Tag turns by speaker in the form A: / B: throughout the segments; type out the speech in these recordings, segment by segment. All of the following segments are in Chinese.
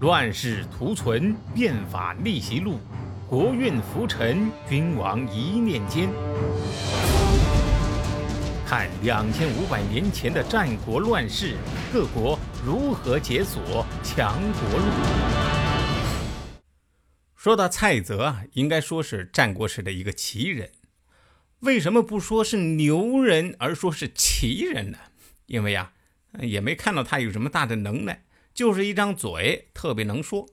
A: 乱世图存，变法逆袭录，国运浮沉，君王一念间。看两千五百年前的战国乱世，各国如何解锁强国路。说到蔡泽啊，应该说是战国时的一个奇人。为什么不说是牛人，而说是奇人呢？因为呀，也没看到他有什么大的能耐，就是一张嘴特别能说。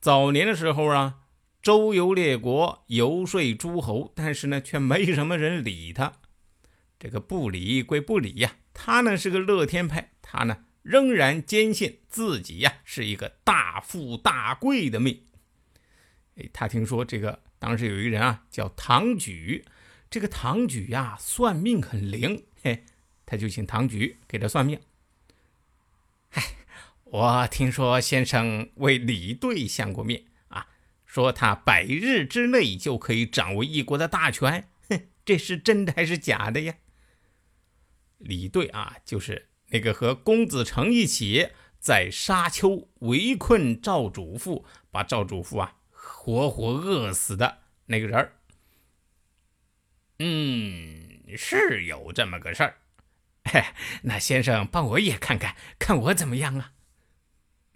A: 早年的时候啊，周游列国，游说诸侯，但是呢，却没什么人理他。这个不理归不理呀，他呢是个乐天派，他呢仍然坚信自己呀是一个大富大贵的命。哎，他听说这个当时有一个人啊叫唐举，这个唐举呀算命很灵，嘿，他就请唐举给他算命。我听说先生为李队相过面啊，说他百日之内就可以掌握一国的大权，哼，这是真的还是假的呀？李队啊，就是那个和公子成一起在沙丘围困赵主父，把赵主父啊活活饿死的那个人儿。嗯，是有这么个事儿。那先生帮我也看看，看我怎么样啊？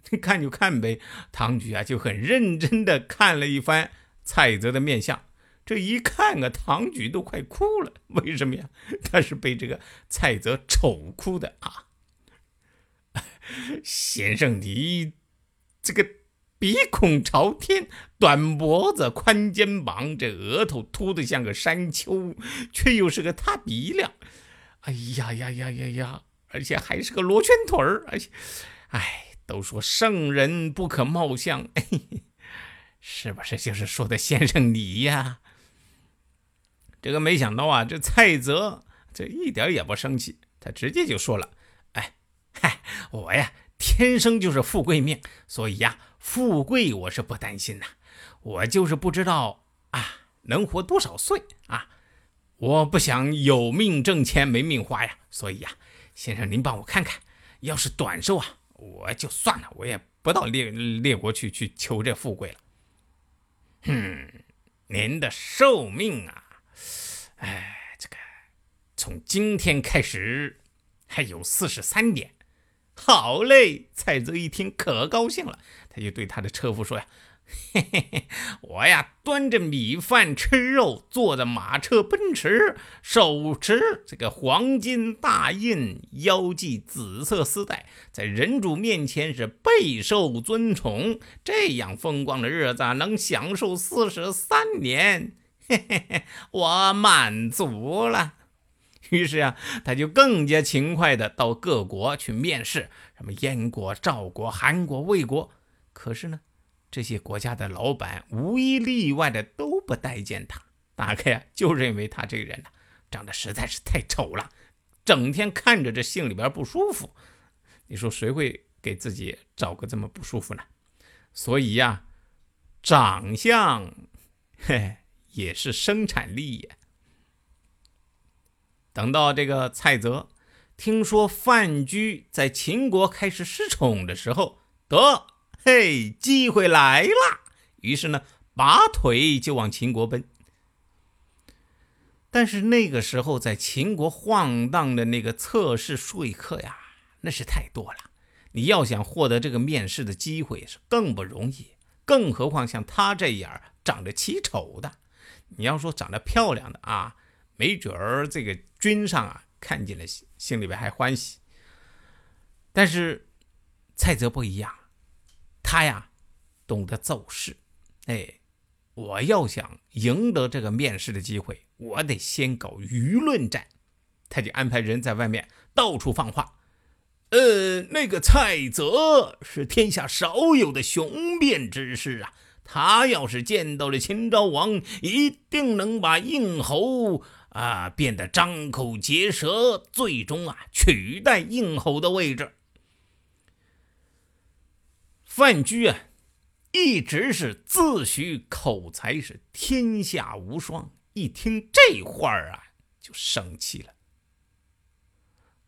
A: 看就看呗。唐举啊就很认真的看了一番蔡泽的面相。这一看啊，唐举都快哭了。为什么呀？他是被这个蔡泽丑哭的啊！先生，你这个鼻孔朝天，短脖子，宽肩膀，这额头凸得像个山丘，却又是个塌鼻梁。哎呀呀呀呀呀！而且还是个罗圈腿儿。而且，哎，都说圣人不可貌相，是不是就是说的先生你呀？这个没想到啊，这蔡泽这一点也不生气，他直接就说了：“哎，嗨，我呀天生就是富贵命，所以呀富贵我是不担心呐，我就是不知道啊能活多少岁啊，我不想有命挣钱没命花呀，所以呀先生您帮我看看，要是短寿啊我就算了，我也不到列列国去去求这富贵了。哼，您的寿命啊。”哎，这个从今天开始还有四十三年。好嘞，蔡泽一听可高兴了，他就对他的车夫说呀：“嘿嘿嘿，我呀端着米饭吃肉，坐着马车奔驰，手持这个黄金大印，腰系紫色丝带，在人主面前是备受尊崇。这样风光的日子，能享受四十三年。”嘿嘿嘿，我满足了。于是啊，他就更加勤快的到各国去面试，什么燕国、赵国、韩国、魏国。可是呢，这些国家的老板无一例外的都不待见他，大概呀，就认为他这个人呢，长得实在是太丑了，整天看着这心里边不舒服。你说谁会给自己找个这么不舒服呢？所以呀，长相，嘿。也是生产力呀。等到这个蔡泽听说范雎在秦国开始失宠的时候，得嘿，机会来了。于是呢，拔腿就往秦国奔。但是那个时候在秦国晃荡的那个侧室说客呀，那是太多了。你要想获得这个面试的机会是更不容易，更何况像他这样长得奇丑的。你要说长得漂亮的啊，没准儿这个君上啊看见了，心里边还欢喜。但是蔡泽不一样，他呀懂得奏事。哎，我要想赢得这个面试的机会，我得先搞舆论战。他就安排人在外面到处放话。呃，那个蔡泽是天下少有的雄辩之士啊。他要是见到了秦昭王，一定能把应侯啊变得张口结舌，最终啊取代应侯的位置。范雎啊，一直是自诩口才是天下无双，一听这话啊就生气了。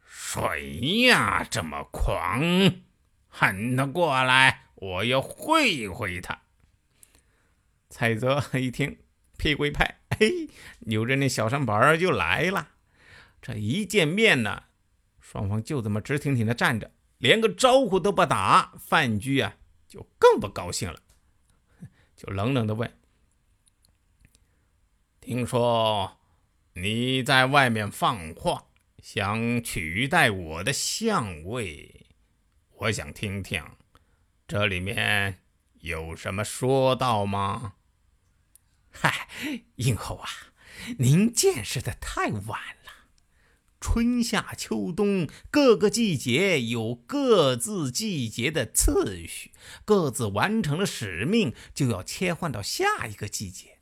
A: 谁呀这么狂？喊他过来！我要会会他。蔡泽一听，屁股一拍，嘿，扭着那小身板就来了。这一见面呢，双方就这么直挺挺的站着，连个招呼都不打。范雎啊，就更不高兴了，就冷冷的问：“听说你在外面放话，想取代我的相位？我想听听，这里面有什么说道吗？”
B: 嗨，殷侯啊，您见识的太晚。春夏秋冬各个季节有各自季节的次序，各自完成了使命，就要切换到下一个季节。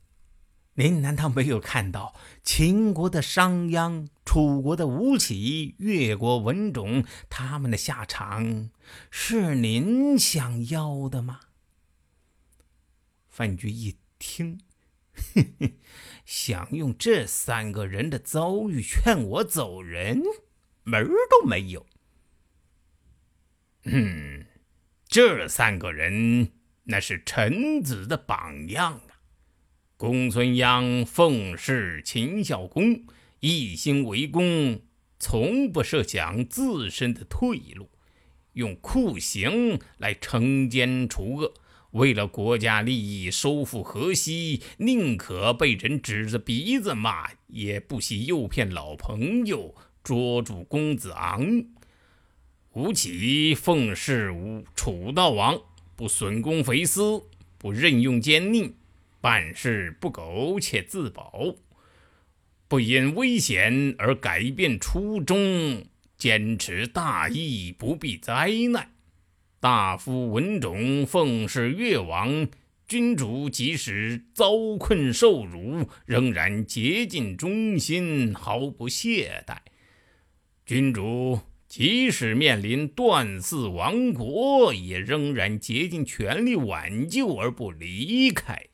B: 您难道没有看到秦国的商鞅、楚国的吴起、越国文种他们的下场是您想要的吗？
A: 范雎一听。
B: 哼哼，想用这三个人的遭遇劝我走人，门儿都没有。
A: 嗯，这三个人那是臣子的榜样啊！公孙鞅奉侍秦孝公，一心为公，从不设想自身的退路，用酷刑来惩奸除恶。为了国家利益，收复河西，宁可被人指着鼻子骂，也不惜诱骗老朋友，捉住公子昂。吴起奉侍楚悼王，不损公肥私，不任用奸佞，办事不苟且自保，不因危险而改变初衷，坚持大义，不避灾难。大夫文种奉侍越王，君主即使遭困受辱，仍然竭尽忠心，毫不懈怠。君主即使面临断嗣亡国，也仍然竭尽全力挽救而不离开。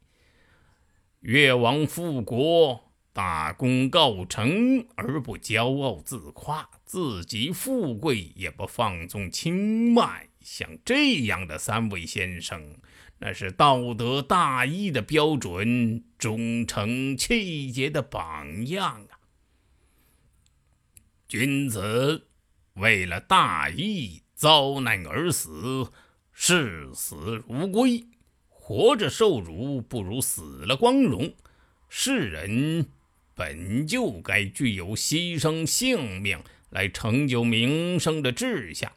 A: 越王复国，大功告成而不骄傲自夸，自己富贵也不放纵轻慢。像这样的三位先生，那是道德大义的标准，忠诚气节的榜样啊！君子为了大义遭难而死，视死如归；活着受辱不如死了光荣。世人本就该具有牺牲性命来成就名声的志向。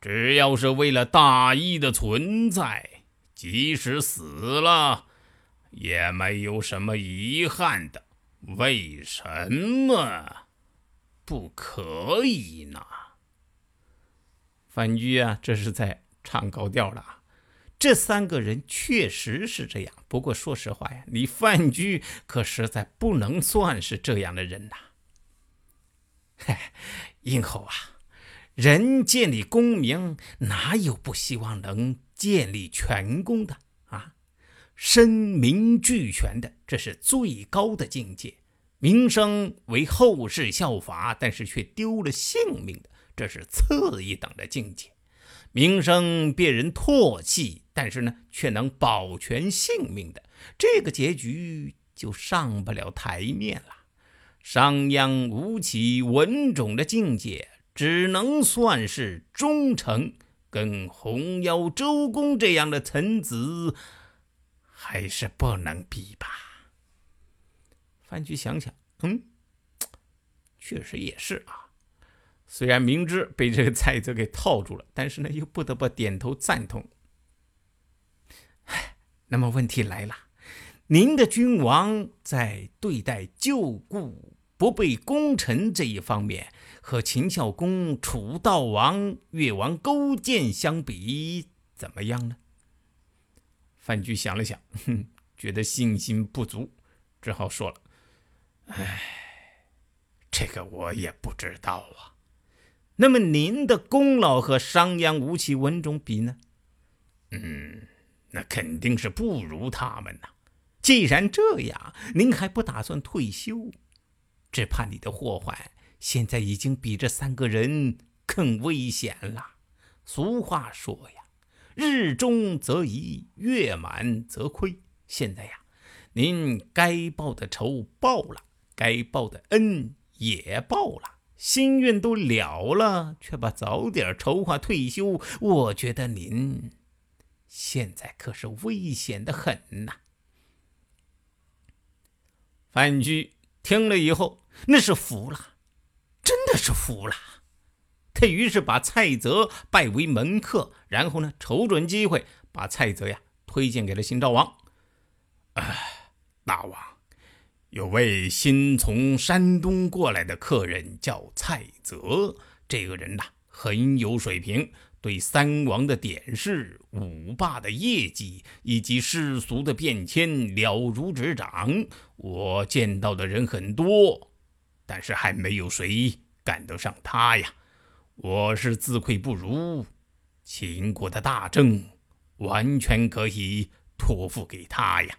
A: 只要是为了大义的存在，即使死了，也没有什么遗憾的。为什么不可以呢？
B: 范雎啊，这是在唱高调了！这三个人确实是这样，不过说实话呀，你范雎可实在不能算是这样的人呐。嗨，殷侯啊！人建立功名，哪有不希望能建立全功的啊？身名俱全的，这是最高的境界；名声为后世效法，但是却丢了性命的，这是次一等的境界；名声被人唾弃，但是呢，却能保全性命的，这个结局就上不了台面了。商鞅、吴起、文种的境界。只能算是忠诚，跟红腰周公这样的臣子还是不能比吧。范雎想想，嗯，确实也是啊。虽然明知被这个蔡泽给套住了，但是呢，又不得不点头赞同。那么问题来了，您的君王在对待旧故不被功臣这一方面。和秦孝公、楚悼王、越王勾践相比，怎么样呢？范雎想了想，哼，觉得信心不足，只好说了：“哎，这个我也不知道啊。那么您的功劳和商鞅、吴起、文种比呢？
A: 嗯，那肯定是不如他们呐。
B: 既然这样，您还不打算退休？只怕你的祸患……”现在已经比这三个人更危险了。俗话说呀，“日中则移，月满则亏。现在呀，您该报的仇报了，该报的恩也报了，心愿都了了，却把早点筹划退休，我觉得您现在可是危险的很呐。范雎听了以后，那是服了，真的是服了。他于是把蔡泽拜为门客，然后呢，瞅准机会把蔡泽呀推荐给了新赵王。
A: 哎，大王，有位新从山东过来的客人叫蔡泽，这个人呐很有水平，对三王的典事、五霸的业绩以及世俗的变迁了如指掌。我见到的人很多，但是还没有谁赶得上他呀。我是自愧不如，秦国的大政完全可以托付给他呀。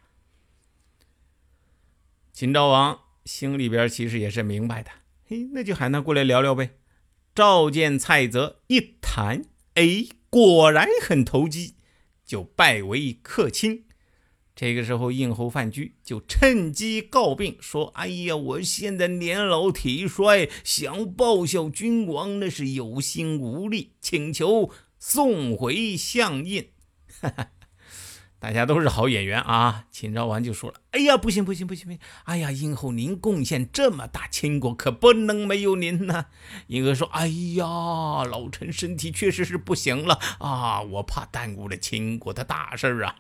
B: 秦昭王心里边其实也是明白的，嘿，那就喊他过来聊聊呗。召见蔡泽一谈，哎，果然很投机，就拜为客卿。这个时候，应侯范雎就趁机告病，说：“哎呀，我现在年老体衰，想报效君王，那是有心无力，请求送回相印。”哈哈大家都是好演员啊！秦昭王就说了：“哎呀，不行不行不行不行！哎呀，应侯您贡献这么大，秦国可不能没有您呐。”英娥说：“哎呀，老臣身体确实是不行了啊，我怕耽误了秦国的大事啊。”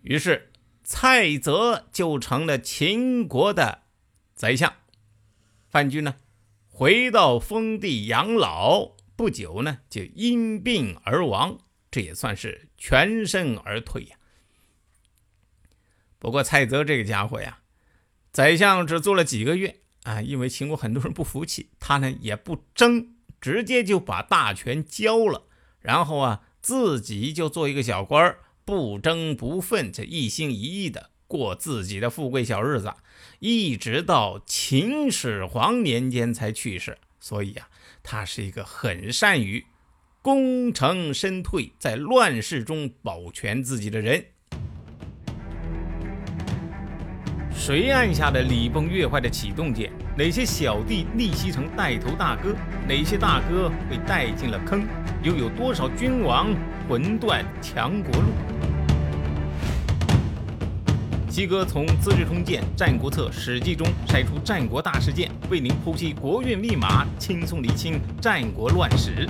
B: 于是，蔡泽就成了秦国的宰相。范雎呢，回到封地养老，不久呢，就因病而亡，这也算是全身而退呀。不过，蔡泽这个家伙呀，宰相只做了几个月啊，因为秦国很多人不服气，他呢也不争，直接就把大权交了，然后啊，自己就做一个小官儿。不争不愤，这一心一意的过自己的富贵小日子，一直到秦始皇年间才去世。所以啊，他是一个很善于功成身退，在乱世中保全自己的人。谁按下了礼崩乐坏的启动键？哪些小弟逆袭成带头大哥？哪些大哥被带进了坑？又有多少君王魂断强国路？西哥从《资治通鉴》《战国策》《史记》中筛出战国大事件，为您剖析国运密码，轻松理清战国乱史。